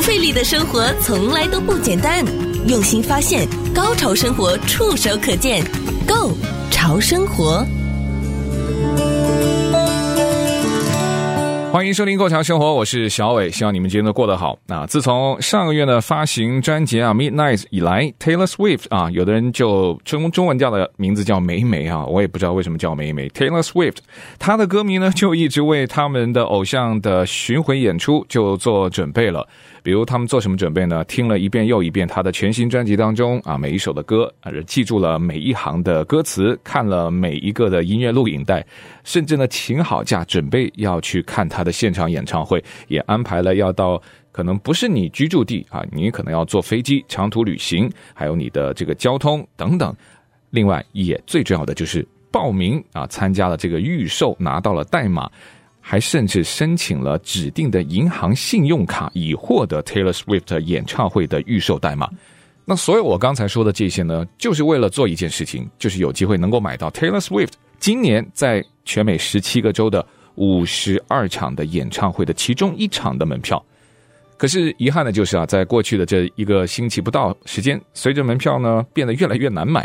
不费力的生活从来都不简单，用心发现，高潮生活触手可见 Go 潮生活。欢迎收听《过桥生活》，我是小伟，希望你们今天都过得好。那自从上个月呢发行专辑啊《Midnight》以来，Taylor Swift 啊，有的人就中中文叫的名字叫梅梅啊，我也不知道为什么叫梅梅。Taylor Swift，他的歌迷呢就一直为他们的偶像的巡回演出就做准备了。比如他们做什么准备呢？听了一遍又一遍他的全新专辑当中啊每一首的歌，啊记住了每一行的歌词，看了每一个的音乐录影带，甚至呢请好假准备要去看他的现场演唱会，也安排了要到可能不是你居住地啊，你可能要坐飞机长途旅行，还有你的这个交通等等。另外也最重要的就是报名啊，参加了这个预售，拿到了代码。还甚至申请了指定的银行信用卡，以获得 Taylor Swift 演唱会的预售代码。那所有我刚才说的这些呢，就是为了做一件事情，就是有机会能够买到 Taylor Swift 今年在全美十七个州的五十二场的演唱会的其中一场的门票。可是遗憾的就是啊，在过去的这一个星期不到时间，随着门票呢变得越来越难买。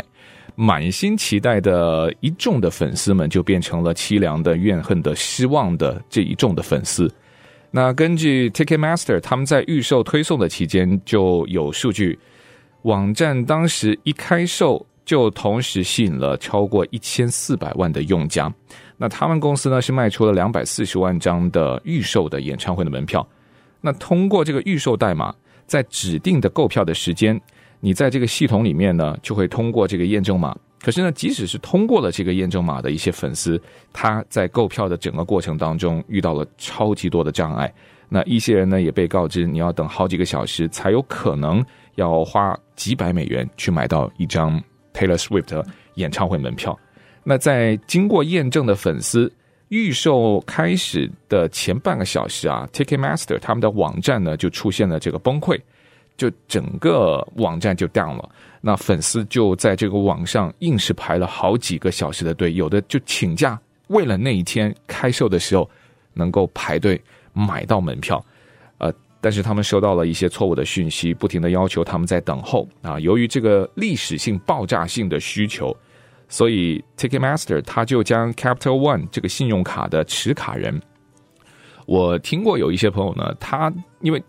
满心期待的一众的粉丝们，就变成了凄凉的、怨恨的、失望的这一众的粉丝。那根据 Ticketmaster 他们在预售推送的期间就有数据，网站当时一开售就同时吸引了超过一千四百万的用家。那他们公司呢是卖出了两百四十万张的预售的演唱会的门票。那通过这个预售代码，在指定的购票的时间。你在这个系统里面呢，就会通过这个验证码。可是呢，即使是通过了这个验证码的一些粉丝，他在购票的整个过程当中遇到了超级多的障碍。那一些人呢，也被告知你要等好几个小时才有可能要花几百美元去买到一张 Taylor Swift 演唱会门票。那在经过验证的粉丝预售开始的前半个小时啊，Ticketmaster 他们的网站呢就出现了这个崩溃。就整个网站就 down 了，那粉丝就在这个网上硬是排了好几个小时的队，有的就请假，为了那一天开售的时候能够排队买到门票，呃，但是他们收到了一些错误的讯息，不停的要求他们在等候啊。由于这个历史性爆炸性的需求，所以 Ticketmaster 他就将 Capital One 这个信用卡的持卡人，我听过有一些朋友呢，他因为。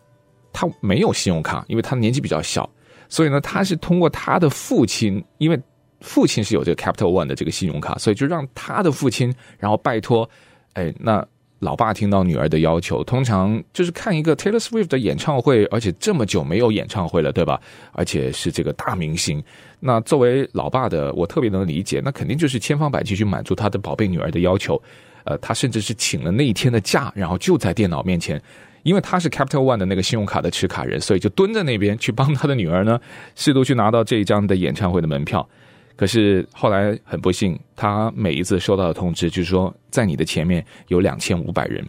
他没有信用卡，因为他年纪比较小，所以呢，他是通过他的父亲，因为父亲是有这个 Capital One 的这个信用卡，所以就让他的父亲，然后拜托，哎，那老爸听到女儿的要求，通常就是看一个 Taylor Swift 的演唱会，而且这么久没有演唱会了，对吧？而且是这个大明星，那作为老爸的，我特别能理解，那肯定就是千方百计去满足他的宝贝女儿的要求，呃，他甚至是请了那一天的假，然后就在电脑面前。因为他是 Capital One 的那个信用卡的持卡人，所以就蹲在那边去帮他的女儿呢，试图去拿到这一张的演唱会的门票。可是后来很不幸，他每一次收到的通知就是说，在你的前面有两千五百人，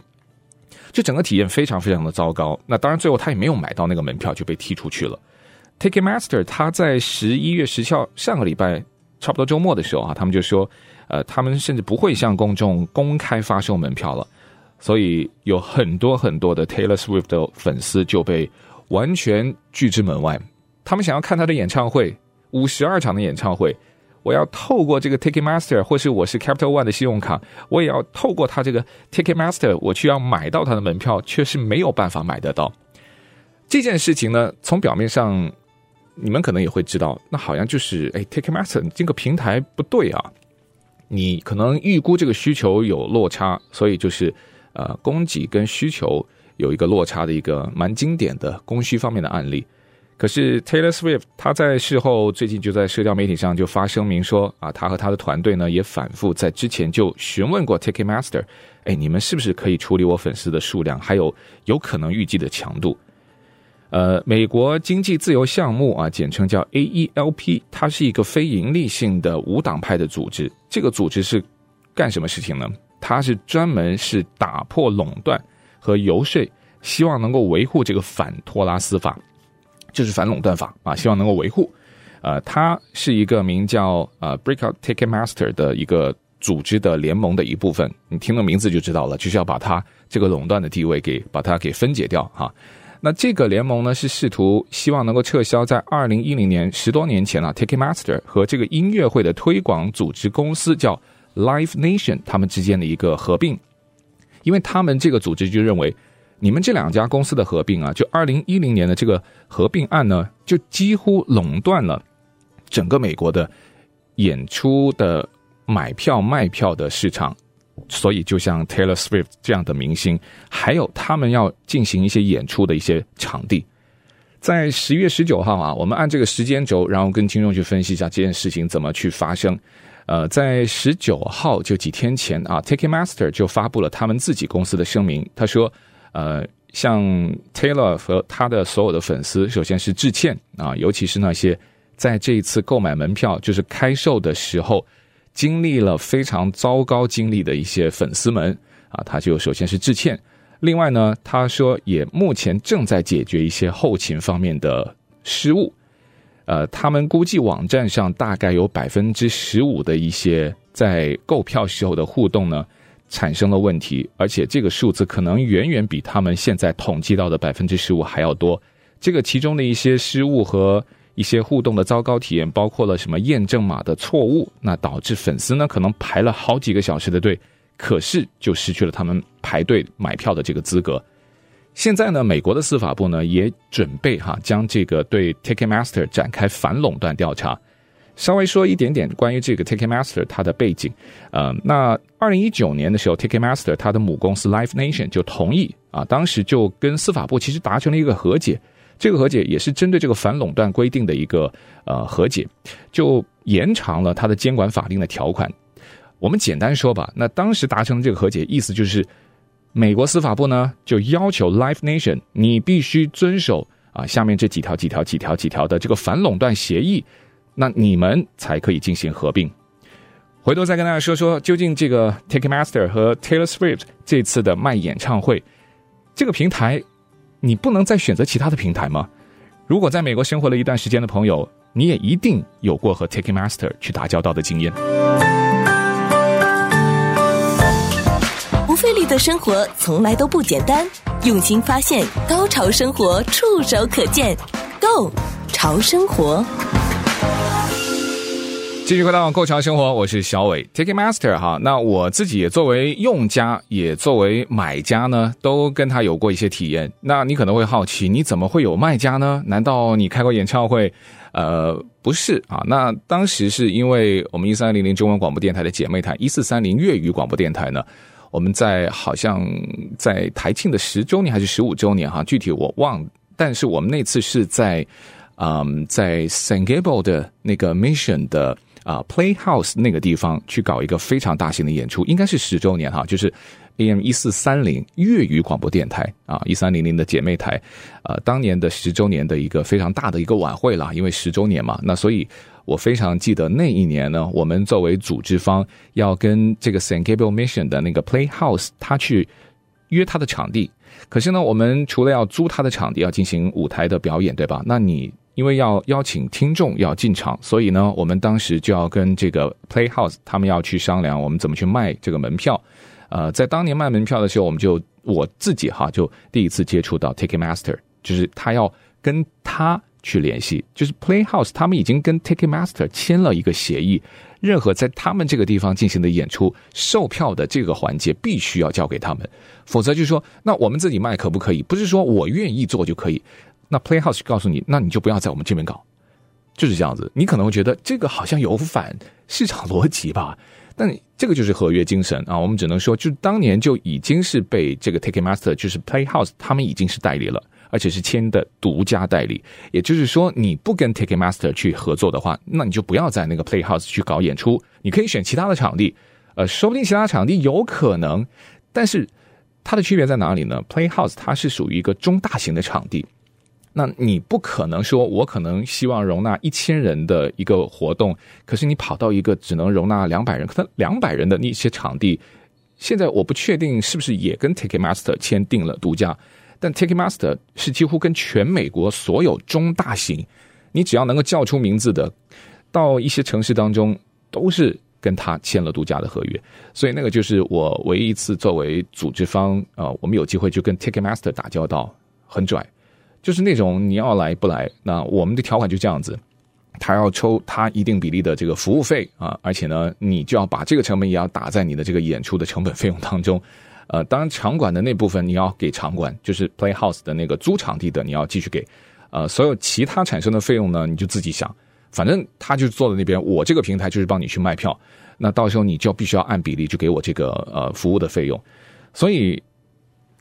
就整个体验非常非常的糟糕。那当然最后他也没有买到那个门票，就被踢出去了。Ticketmaster 他在十一月十七号上个礼拜差不多周末的时候啊，他们就说，呃，他们甚至不会向公众公开发售门票了。所以有很多很多的 Taylor Swift 的粉丝就被完全拒之门外。他们想要看他的演唱会，五十二场的演唱会，我要透过这个 Ticketmaster，或是我是 Capital One 的信用卡，我也要透过他这个 Ticketmaster，我去要买到他的门票，却是没有办法买得到。这件事情呢，从表面上你们可能也会知道，那好像就是哎，Ticketmaster 这个平台不对啊，你可能预估这个需求有落差，所以就是。呃，供给跟需求有一个落差的一个蛮经典的供需方面的案例。可是 Taylor Swift 他在事后最近就在社交媒体上就发声明说啊，他和他的团队呢也反复在之前就询问过 Ticketmaster，哎，你们是不是可以处理我粉丝的数量，还有有可能预计的强度？呃，美国经济自由项目啊，简称叫 AELP，它是一个非营利性的无党派的组织。这个组织是干什么事情呢？它是专门是打破垄断和游说，希望能够维护这个反托拉斯法，就是反垄断法啊，希望能够维护。呃，它是一个名叫呃 Breakout Ticketmaster 的一个组织的联盟的一部分。你听了名字就知道了，就是要把它这个垄断的地位给把它给分解掉哈。那这个联盟呢，是试图希望能够撤销在二零一零年十多年前啊，Ticketmaster 和这个音乐会的推广组织公司叫 Live Nation 他们之间的一个合并，因为他们这个组织就认为，你们这两家公司的合并啊，就二零一零年的这个合并案呢，就几乎垄断了整个美国的演出的买票卖票的市场。所以，就像 Taylor Swift 这样的明星，还有他们要进行一些演出的一些场地，在十月十九号啊，我们按这个时间轴，然后跟听众去分析一下这件事情怎么去发生。呃，在十九号就几天前啊，Ticketmaster 就发布了他们自己公司的声明，他说，呃，向 Taylor 和他的所有的粉丝，首先是致歉啊，尤其是那些在这一次购买门票就是开售的时候。经历了非常糟糕经历的一些粉丝们啊，他就首先是致歉。另外呢，他说也目前正在解决一些后勤方面的失误。呃，他们估计网站上大概有百分之十五的一些在购票时候的互动呢产生了问题，而且这个数字可能远远比他们现在统计到的百分之十五还要多。这个其中的一些失误和。一些互动的糟糕体验，包括了什么验证码的错误，那导致粉丝呢可能排了好几个小时的队，可是就失去了他们排队买票的这个资格。现在呢，美国的司法部呢也准备哈将这个对 Ticketmaster 展开反垄断调查。稍微说一点点关于这个 Ticketmaster 它的背景，呃，那二零一九年的时候，Ticketmaster 它的母公司 Live Nation 就同意啊，当时就跟司法部其实达成了一个和解。这个和解也是针对这个反垄断规定的一个呃和解，就延长了它的监管法令的条款。我们简单说吧，那当时达成这个和解意思就是，美国司法部呢就要求 Live Nation 你必须遵守啊下面这几条几条几条几条的这个反垄断协议，那你们才可以进行合并。回头再跟大家说说，究竟这个 Ticketmaster 和 Taylor Swift 这次的卖演唱会这个平台。你不能再选择其他的平台吗？如果在美国生活了一段时间的朋友，你也一定有过和 Ticketmaster 去打交道的经验。的生活从来都不简单，用心发现，高潮生活触手可见 Go 潮生活。继续回到《购潮生活》，我是小伟，Ticketmaster 哈。那我自己也作为用家，也作为买家呢，都跟他有过一些体验。那你可能会好奇，你怎么会有卖家呢？难道你开过演唱会？呃，不是啊。那当时是因为我们一三零零中文广播电台的姐妹台一四三零粤语广播电台呢，我们在好像在台庆的十周年还是十五周年哈，具体我忘。但是我们那次是在嗯，在 San Gabriel 的那个 Mission 的。啊，Playhouse 那个地方去搞一个非常大型的演出，应该是十周年哈，就是 AM 一四三零粤语广播电台啊，一三零零的姐妹台，呃，当年的十周年的一个非常大的一个晚会了，因为十周年嘛，那所以我非常记得那一年呢，我们作为组织方要跟这个 San Gabriel Mission 的那个 Playhouse 他去约他的场地，可是呢，我们除了要租他的场地，要进行舞台的表演，对吧？那你。因为要邀请听众要进场，所以呢，我们当时就要跟这个 Playhouse 他们要去商量，我们怎么去卖这个门票。呃，在当年卖门票的时候，我们就我自己哈就第一次接触到 Ticketmaster，就是他要跟他去联系，就是 Playhouse 他们已经跟 Ticketmaster 签了一个协议，任何在他们这个地方进行的演出售票的这个环节必须要交给他们，否则就是说，那我们自己卖可不可以？不是说我愿意做就可以。那 Playhouse 告诉你，那你就不要在我们这边搞，就是这样子。你可能会觉得这个好像有反市场逻辑吧，但这个就是合约精神啊。我们只能说，就当年就已经是被这个 Ticketmaster，就是 Playhouse，他们已经是代理了，而且是签的独家代理。也就是说，你不跟 Ticketmaster 去合作的话，那你就不要在那个 Playhouse 去搞演出。你可以选其他的场地，呃，说不定其他场地有可能，但是它的区别在哪里呢？Playhouse 它是属于一个中大型的场地。那你不可能说，我可能希望容纳一千人的一个活动，可是你跑到一个只能容纳两百人，可能两百人的那些场地，现在我不确定是不是也跟 Ticketmaster 签订了独家，但 Ticketmaster 是几乎跟全美国所有中大型，你只要能够叫出名字的，到一些城市当中都是跟他签了独家的合约，所以那个就是我唯一一次作为组织方，呃，我们有机会去跟 Ticketmaster 打交道，很拽。就是那种你要来不来，那我们的条款就这样子，他要抽他一定比例的这个服务费啊，而且呢，你就要把这个成本也要打在你的这个演出的成本费用当中。呃，当然场馆的那部分你要给场馆，就是 Playhouse 的那个租场地的你要继续给。呃，所有其他产生的费用呢，你就自己想，反正他就坐在那边，我这个平台就是帮你去卖票，那到时候你就必须要按比例就给我这个呃服务的费用。所以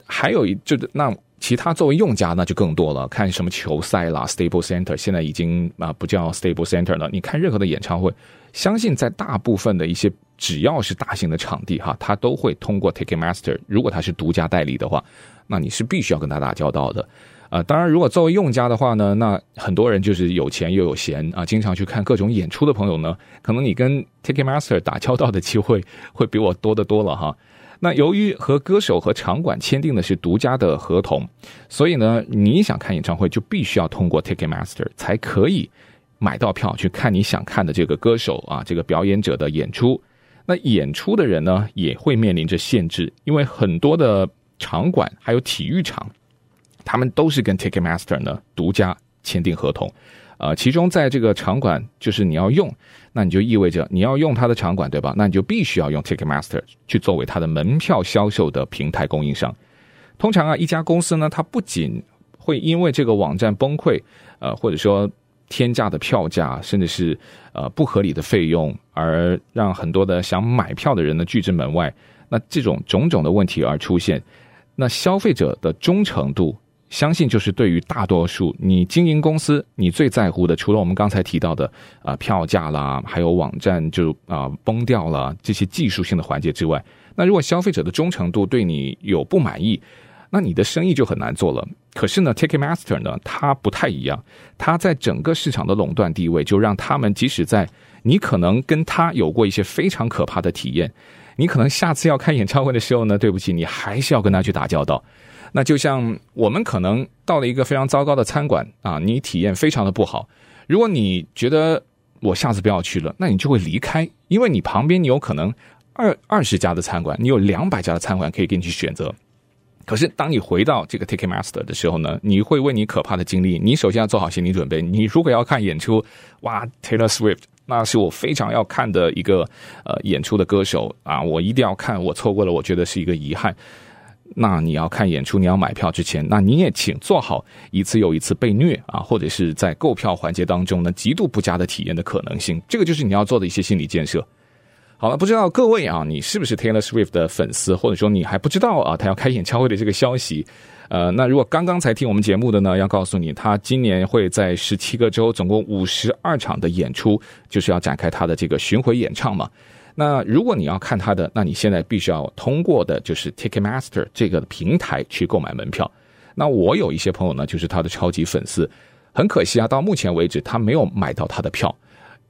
还有一就是那。其他作为用家那就更多了，看什么球赛啦，Stable Center 现在已经啊不叫 Stable Center 了。你看任何的演唱会，相信在大部分的一些只要是大型的场地哈，它都会通过 Ticketmaster。如果它是独家代理的话，那你是必须要跟他打交道的。啊、当然如果作为用家的话呢，那很多人就是有钱又有闲啊，经常去看各种演出的朋友呢，可能你跟 Ticketmaster 打交道的机会会比我多得多了哈。那由于和歌手和场馆签订的是独家的合同，所以呢，你想看演唱会就必须要通过 Ticketmaster 才可以买到票去看你想看的这个歌手啊，这个表演者的演出。那演出的人呢，也会面临着限制，因为很多的场馆还有体育场，他们都是跟 Ticketmaster 呢独家签订合同。呃，其中在这个场馆，就是你要用，那你就意味着你要用它的场馆，对吧？那你就必须要用 Ticketmaster 去作为它的门票销售的平台供应商。通常啊，一家公司呢，它不仅会因为这个网站崩溃，呃，或者说天价的票价，甚至是呃不合理的费用，而让很多的想买票的人呢拒之门外。那这种种种的问题而出现，那消费者的忠诚度。相信就是对于大多数你经营公司，你最在乎的，除了我们刚才提到的啊、票价啦，还有网站就啊、崩掉了这些技术性的环节之外，那如果消费者的忠诚度对你有不满意，那你的生意就很难做了。可是呢，Ticketmaster 呢，它不太一样，它在整个市场的垄断地位，就让他们即使在你可能跟他有过一些非常可怕的体验，你可能下次要开演唱会的时候呢，对不起，你还是要跟他去打交道。那就像我们可能到了一个非常糟糕的餐馆啊，你体验非常的不好。如果你觉得我下次不要去了，那你就会离开，因为你旁边你有可能二二十家的餐馆，你有两百家的餐馆可以给你去选择。可是当你回到这个 Ticketmaster 的时候呢，你会为你可怕的经历，你首先要做好心理准备。你如果要看演出，哇，Taylor Swift，那是我非常要看的一个呃演出的歌手啊，我一定要看，我错过了，我觉得是一个遗憾。那你要看演出，你要买票之前，那你也请做好一次又一次被虐啊，或者是在购票环节当中呢，极度不佳的体验的可能性。这个就是你要做的一些心理建设。好了，不知道各位啊，你是不是 Taylor Swift 的粉丝，或者说你还不知道啊，他要开演唱会的这个消息？呃，那如果刚刚才听我们节目的呢，要告诉你，他今年会在十七个州，总共五十二场的演出，就是要展开他的这个巡回演唱嘛。那如果你要看他的，那你现在必须要通过的就是 Ticketmaster 这个平台去购买门票。那我有一些朋友呢，就是他的超级粉丝，很可惜啊，到目前为止他没有买到他的票。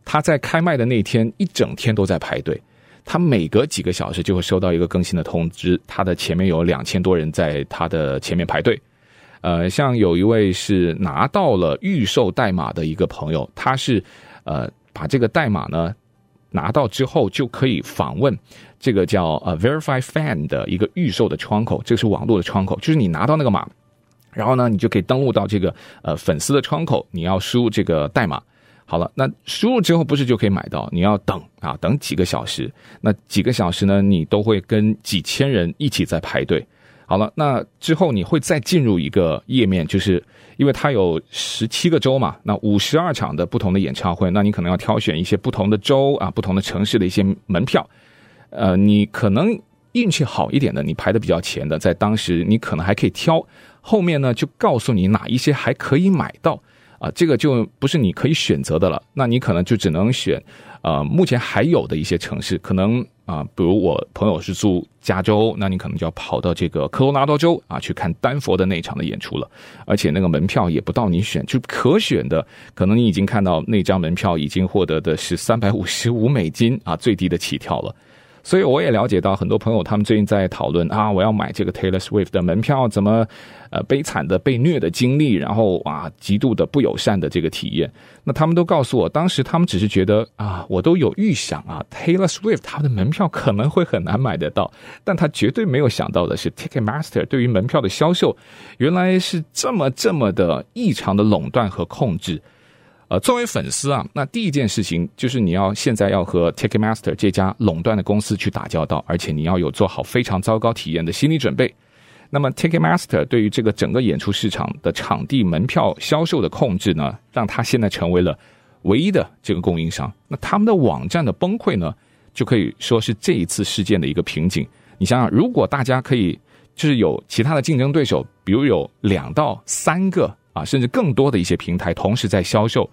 他在开卖的那天一整天都在排队，他每隔几个小时就会收到一个更新的通知，他的前面有两千多人在他的前面排队。呃，像有一位是拿到了预售代码的一个朋友，他是呃把这个代码呢。拿到之后就可以访问这个叫呃 Verify Fan 的一个预售的窗口，这个是网络的窗口，就是你拿到那个码，然后呢，你就可以登录到这个呃粉丝的窗口，你要输入这个代码。好了，那输入之后不是就可以买到？你要等啊，等几个小时。那几个小时呢，你都会跟几千人一起在排队。好了，那之后你会再进入一个页面，就是因为它有十七个州嘛，那五十二场的不同的演唱会，那你可能要挑选一些不同的州啊、不同的城市的一些门票。呃，你可能运气好一点的，你排的比较前的，在当时你可能还可以挑，后面呢就告诉你哪一些还可以买到啊，这个就不是你可以选择的了。那你可能就只能选，呃，目前还有的一些城市，可能啊，比如我朋友是住加州，那你可能就要跑到这个科罗拉多州啊去看丹佛的那场的演出了。而且那个门票也不到你选，就可选的，可能你已经看到那张门票已经获得的是三百五十五美金啊，最低的起跳了。所以我也了解到很多朋友，他们最近在讨论啊，我要买这个 Taylor Swift 的门票，怎么呃悲惨的被虐的经历，然后啊极度的不友善的这个体验。那他们都告诉我，当时他们只是觉得啊，我都有预想啊，Taylor Swift 他的门票可能会很难买得到，但他绝对没有想到的是，Ticketmaster 对于门票的销售原来是这么这么的异常的垄断和控制。呃，作为粉丝啊，那第一件事情就是你要现在要和 Ticketmaster 这家垄断的公司去打交道，而且你要有做好非常糟糕体验的心理准备。那么 Ticketmaster 对于这个整个演出市场的场地门票销售的控制呢，让他现在成为了唯一的这个供应商。那他们的网站的崩溃呢，就可以说是这一次事件的一个瓶颈。你想想，如果大家可以就是有其他的竞争对手，比如有两到三个啊，甚至更多的一些平台同时在销售。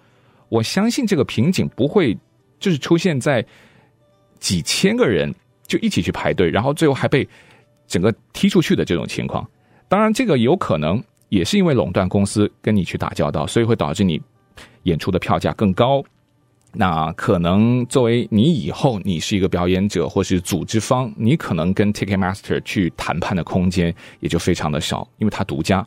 我相信这个瓶颈不会就是出现在几千个人就一起去排队，然后最后还被整个踢出去的这种情况。当然，这个有可能也是因为垄断公司跟你去打交道，所以会导致你演出的票价更高。那可能作为你以后你是一个表演者或是组织方，你可能跟 Ticketmaster 去谈判的空间也就非常的少，因为它独家。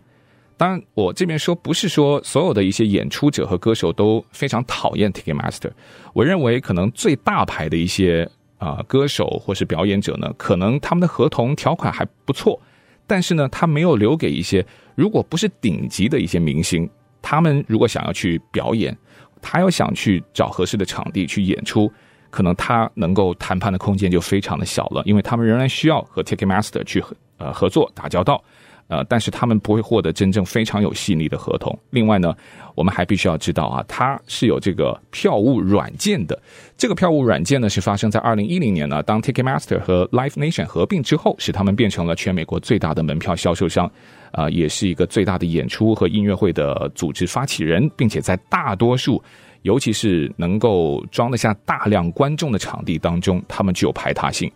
当然，我这边说不是说所有的一些演出者和歌手都非常讨厌 Ticketmaster。我认为可能最大牌的一些啊、歌手或是表演者呢，可能他们的合同条款还不错，但是呢，他没有留给一些如果不是顶级的一些明星，他们如果想要去表演，他要想去找合适的场地去演出，可能他能够谈判的空间就非常的小了，因为他们仍然需要和 Ticketmaster 去呃合作打交道。呃，但是他们不会获得真正非常有吸引力的合同。另外呢，我们还必须要知道啊，它是有这个票务软件的。这个票务软件呢，是发生在二零一零年呢，当 Ticketmaster 和 Live Nation 合并之后，使他们变成了全美国最大的门票销售商，啊、也是一个最大的演出和音乐会的组织发起人，并且在大多数，尤其是能够装得下大量观众的场地当中，他们具有排他性，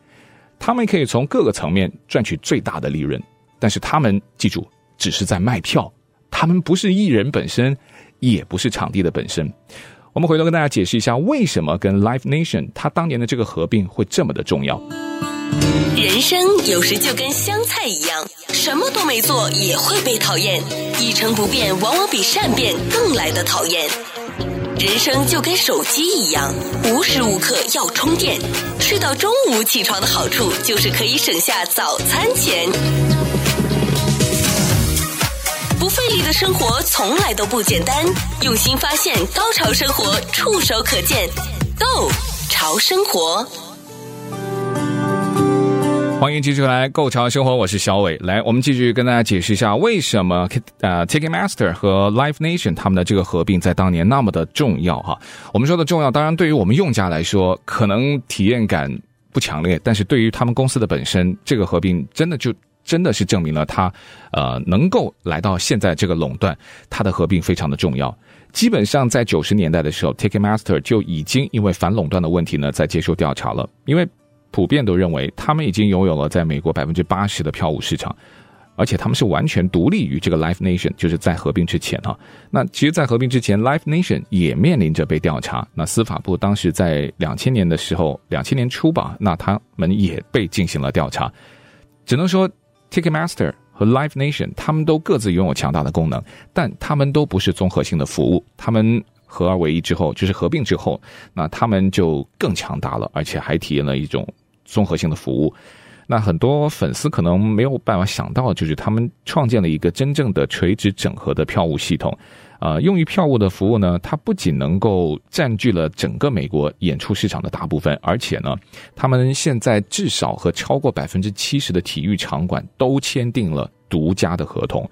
他们可以从各个层面赚取最大的利润。但是他们记住，只是在卖票，他们不是艺人本身，也不是场地的本身。我们回头跟大家解释一下，为什么跟 Live Nation 他当年的这个合并会这么的重要。人生有时就跟香菜一样，什么都没做也会被讨厌，一成不变往往比善变更来的讨厌。人生就跟手机一样，无时无刻要充电，睡到中午起床的好处就是可以省下早餐钱。不费力的生活从来都不简单，用心发现，高潮生活触手可见 Go 潮生活，欢迎继续来购潮生活，我是小伟。来，我们继续跟大家解释一下，为什么呃 Ticketmaster 和 Live Nation 他们的这个合并在当年那么的重要哈？我们说的重要，当然对于我们用家来说，可能体验感不强烈，但是对于他们公司的本身，这个合并真的就。真的是证明了它，呃，能够来到现在这个垄断，它的合并非常的重要。基本上在九十年代的时候，Ticketmaster 就已经因为反垄断的问题呢，在接受调查了。因为普遍都认为他们已经拥有了在美国百分之八十的票务市场，而且他们是完全独立于这个 Live Nation，就是在合并之前啊。那其实，在合并之前，Live Nation 也面临着被调查。那司法部当时在两千年的时候，两千年初吧，那他们也被进行了调查，只能说。Ticketmaster 和 Live Nation，他们都各自拥有强大的功能，但他们都不是综合性的服务。他们合二为一之后，就是合并之后，那他们就更强大了，而且还体验了一种综合性的服务。那很多粉丝可能没有办法想到，就是他们创建了一个真正的垂直整合的票务系统。呃，用于票务的服务呢，它不仅能够占据了整个美国演出市场的大部分，而且呢，他们现在至少和超过百分之七十的体育场馆都签订了独家的合同。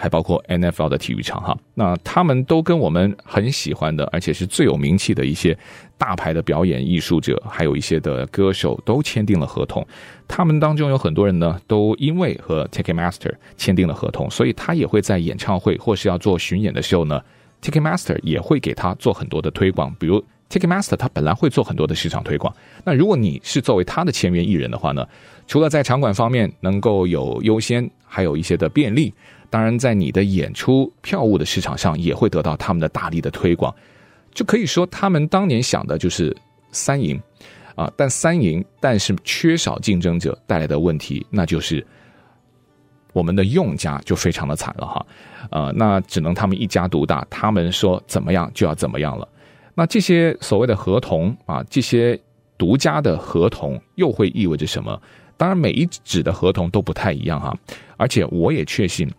还包括 NFL 的体育场哈，那他们都跟我们很喜欢的，而且是最有名气的一些大牌的表演艺术者，还有一些的歌手都签订了合同。他们当中有很多人呢，都因为和 Ticketmaster 签订了合同，所以他也会在演唱会或是要做巡演的时候呢，Ticketmaster 也会给他做很多的推广，比如 Ticketmaster 他本来会做很多的市场推广。那如果你是作为他的签约艺人的话呢，除了在场馆方面能够有优先，还有一些的便利，当然在你的演出票务的市场上也会得到他们的大力的推广。就可以说他们当年想的就是三赢啊，但三赢，但是缺少竞争者带来的问题，那就是。我们的用家就非常的惨了哈，呃，那只能他们一家独大，他们说怎么样就要怎么样了。那这些所谓的合同啊，这些独家的合同又会意味着什么？当然，每一纸的合同都不太一样哈，而且我也确信，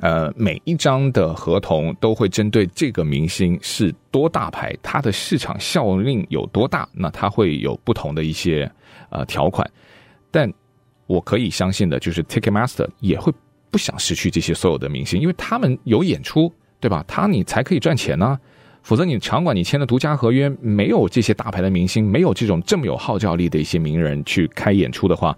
呃，每一张的合同都会针对这个明星是多大牌，它的市场效应有多大，那它会有不同的一些呃条款，但。我可以相信的就是，Ticketmaster 也会不想失去这些所有的明星，因为他们有演出，对吧？他你才可以赚钱呢、否则你场馆你签的独家合约没有这些大牌的明星，没有这种这么有号召力的一些名人去开演出的话，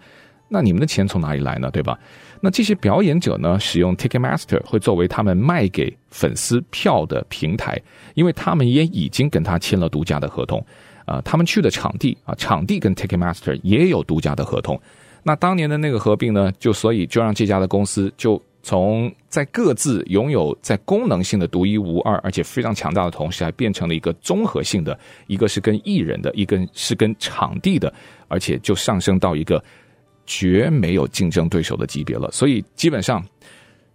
那你们的钱从哪里来呢？对吧？那这些表演者呢，使用 Ticketmaster 会作为他们卖给粉丝票的平台，因为他们也已经跟他签了独家的合同，啊、他们去的场地啊，场地跟 Ticketmaster 也有独家的合同。那当年的那个合并呢，就所以就让这家的公司就从在各自拥有在功能性的独一无二，而且非常强大的同时，还变成了一个综合性的，一个是跟艺人的，一个是跟场地的，而且就上升到一个绝没有竞争对手的级别了。所以基本上，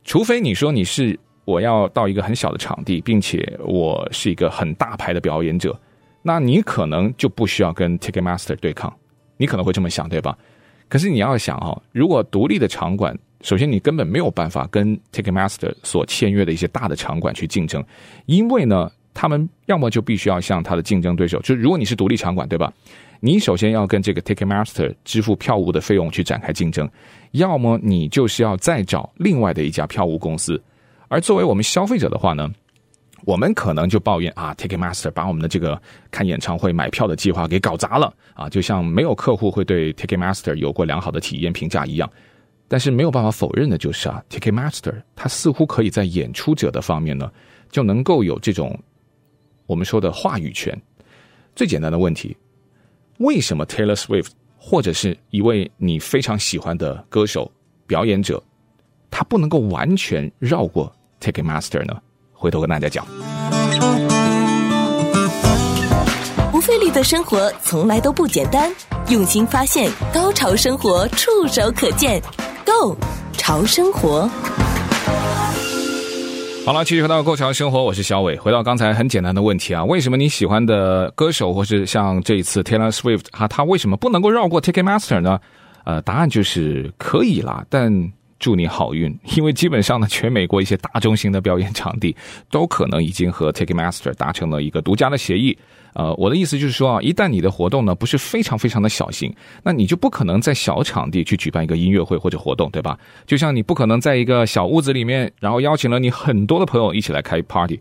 除非你说你是我要到一个很小的场地，并且我是一个很大牌的表演者，那你可能就不需要跟 Ticketmaster 对抗，你可能会这么想，对吧？可是你要想哦，如果独立的场馆，首先你根本没有办法跟 Ticketmaster 所签约的一些大的场馆去竞争，因为呢，他们要么就必须要向他的竞争对手，就如果你是独立场馆，对吧？你首先要跟这个 Ticketmaster 支付票务的费用去展开竞争，要么你就是要再找另外的一家票务公司，而作为我们消费者的话呢，我们可能就抱怨啊，Ticketmaster 把我们的这个看演唱会买票的计划给搞砸了啊，就像没有客户会对 Ticketmaster 有过良好的体验评价一样。但是没有办法否认的就是啊，Ticketmaster 它似乎可以在演出者的方面呢，就能够有这种我们说的话语权。最简单的问题，为什么 Taylor Swift 或者是一位你非常喜欢的歌手表演者，他不能够完全绕过 Ticketmaster 呢？回头跟大家讲，不费力的生活从来都不简单，用心发现，高潮生活触手可见，Go 潮生活。好了，继续回到《过桥生活》，我是小伟。回到刚才很简单的问题啊，为什么你喜欢的歌手，或是像这一次 Taylor Swift 哈，他为什么不能够绕过 Ticketmaster 呢？呃，答案就是可以啦，但。祝你好运，因为基本上呢，全美国一些大中型的表演场地都可能已经和 Ticketmaster 达成了一个独家的协议。呃，我的意思就是说啊，一旦你的活动呢不是非常非常的小型，那你就不可能在小场地去举办一个音乐会或者活动，对吧？就像你不可能在一个小屋子里面，然后邀请了你很多的朋友一起来开 party。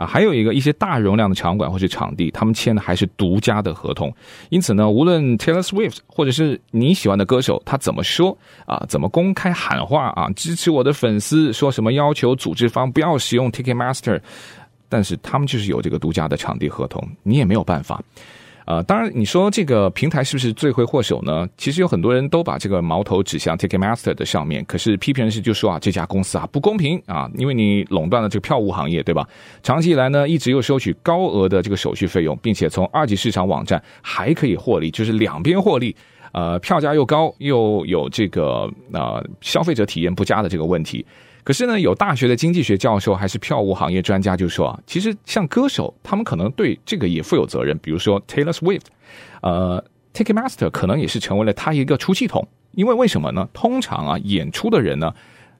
啊，还有一个一些大容量的场馆或是场地，他们签的还是独家的合同。因此呢，无论 Taylor Swift 或者是你喜欢的歌手，他怎么说啊，怎么公开喊话啊，支持我的粉丝，说什么要求组织方不要使用 Ticketmaster，但是他们就是有这个独家的场地合同，你也没有办法。呃，当然，你说这个平台是不是罪魁祸首呢？其实有很多人都把这个矛头指向 Ticketmaster 的上面。可是批评人士就说啊，这家公司啊不公平啊，因为你垄断了这个票务行业，对吧？长期以来呢，一直又收取高额的这个手续费用，并且从二级市场网站还可以获利，就是两边获利。呃，票价又高，又有这个呃消费者体验不佳的这个问题。可是呢，有大学的经济学教授还是票务行业专家就说啊，其实像歌手，他们可能对这个也负有责任。比如说 Taylor Swift，呃，Ticketmaster 可能也是成为了他一个出气筒。因为为什么呢？通常啊，演出的人呢，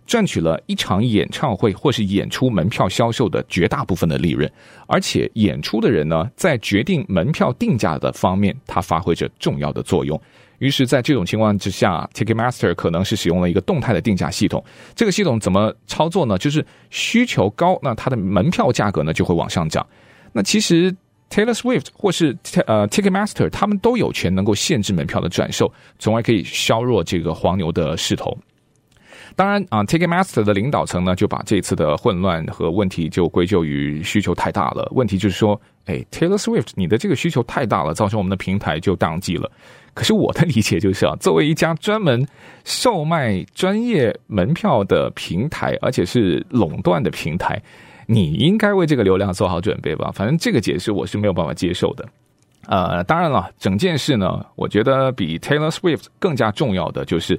赚取了一场演唱会或是演出门票销售的绝大部分的利润，而且演出的人呢，在决定门票定价的方面，他发挥着重要的作用。于是，在这种情况之下，Ticketmaster 可能是使用了一个动态的定价系统。这个系统怎么操作呢？就是需求高，那它的门票价格呢就会往上涨。那其实 Taylor Swift 或是呃 Ticketmaster，他们都有权能够限制门票的转售，从而可以削弱这个黄牛的势头。当然啊，Ticketmaster 的领导层呢就把这次的混乱和问题就归咎于需求太大了。问题就是说，哎，Taylor Swift，你的这个需求太大了，造成我们的平台就宕机了。可是我的理解就是啊，作为一家专门售卖专业门票的平台，而且是垄断的平台，你应该为这个流量做好准备吧？反正这个解释我是没有办法接受的。呃，当然了，整件事呢，我觉得比 Taylor Swift 更加重要的就是，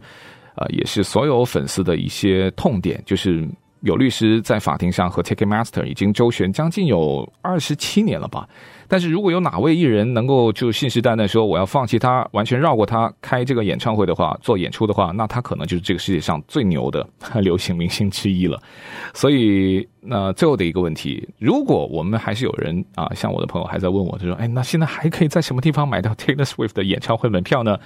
呃，也是所有粉丝的一些痛点，就是有律师在法庭上和 Ticketmaster 已经周旋将近有二十七年了吧。但是如果有哪位艺人能够就信誓旦旦说我要放弃他，完全绕过他开这个演唱会的话，做演出的话，那他可能就是这个世界上最牛的 流行明星之一了。所以，那最后的一个问题，如果我们还是有人啊，像我的朋友还在问我，他说：“哎，那现在还可以在什么地方买到 Taylor Swift 的演唱会门票呢？”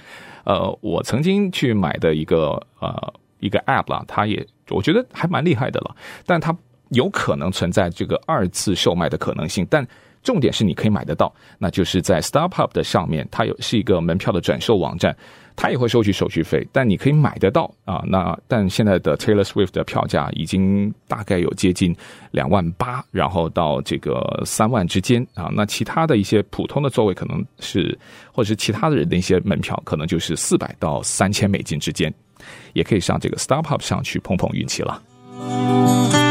呃，我曾经去买的一个呃一个 App 啦，它也我觉得还蛮厉害的了，但它有可能存在这个二次售卖的可能性，但。重点是你可以买得到，那就是在 StubHub 的上面，它有是一个门票的转售网站，它也会收取手续费，但你可以买得到啊。那但现在的 Taylor Swift 的票价已经大概有接近两万八，然后到这个三万之间啊。那其他的一些普通的座位可能是，或者是其他的人的一些门票，可能就是四百到三千美金之间，也可以上这个 StubHub 上去碰碰运气了。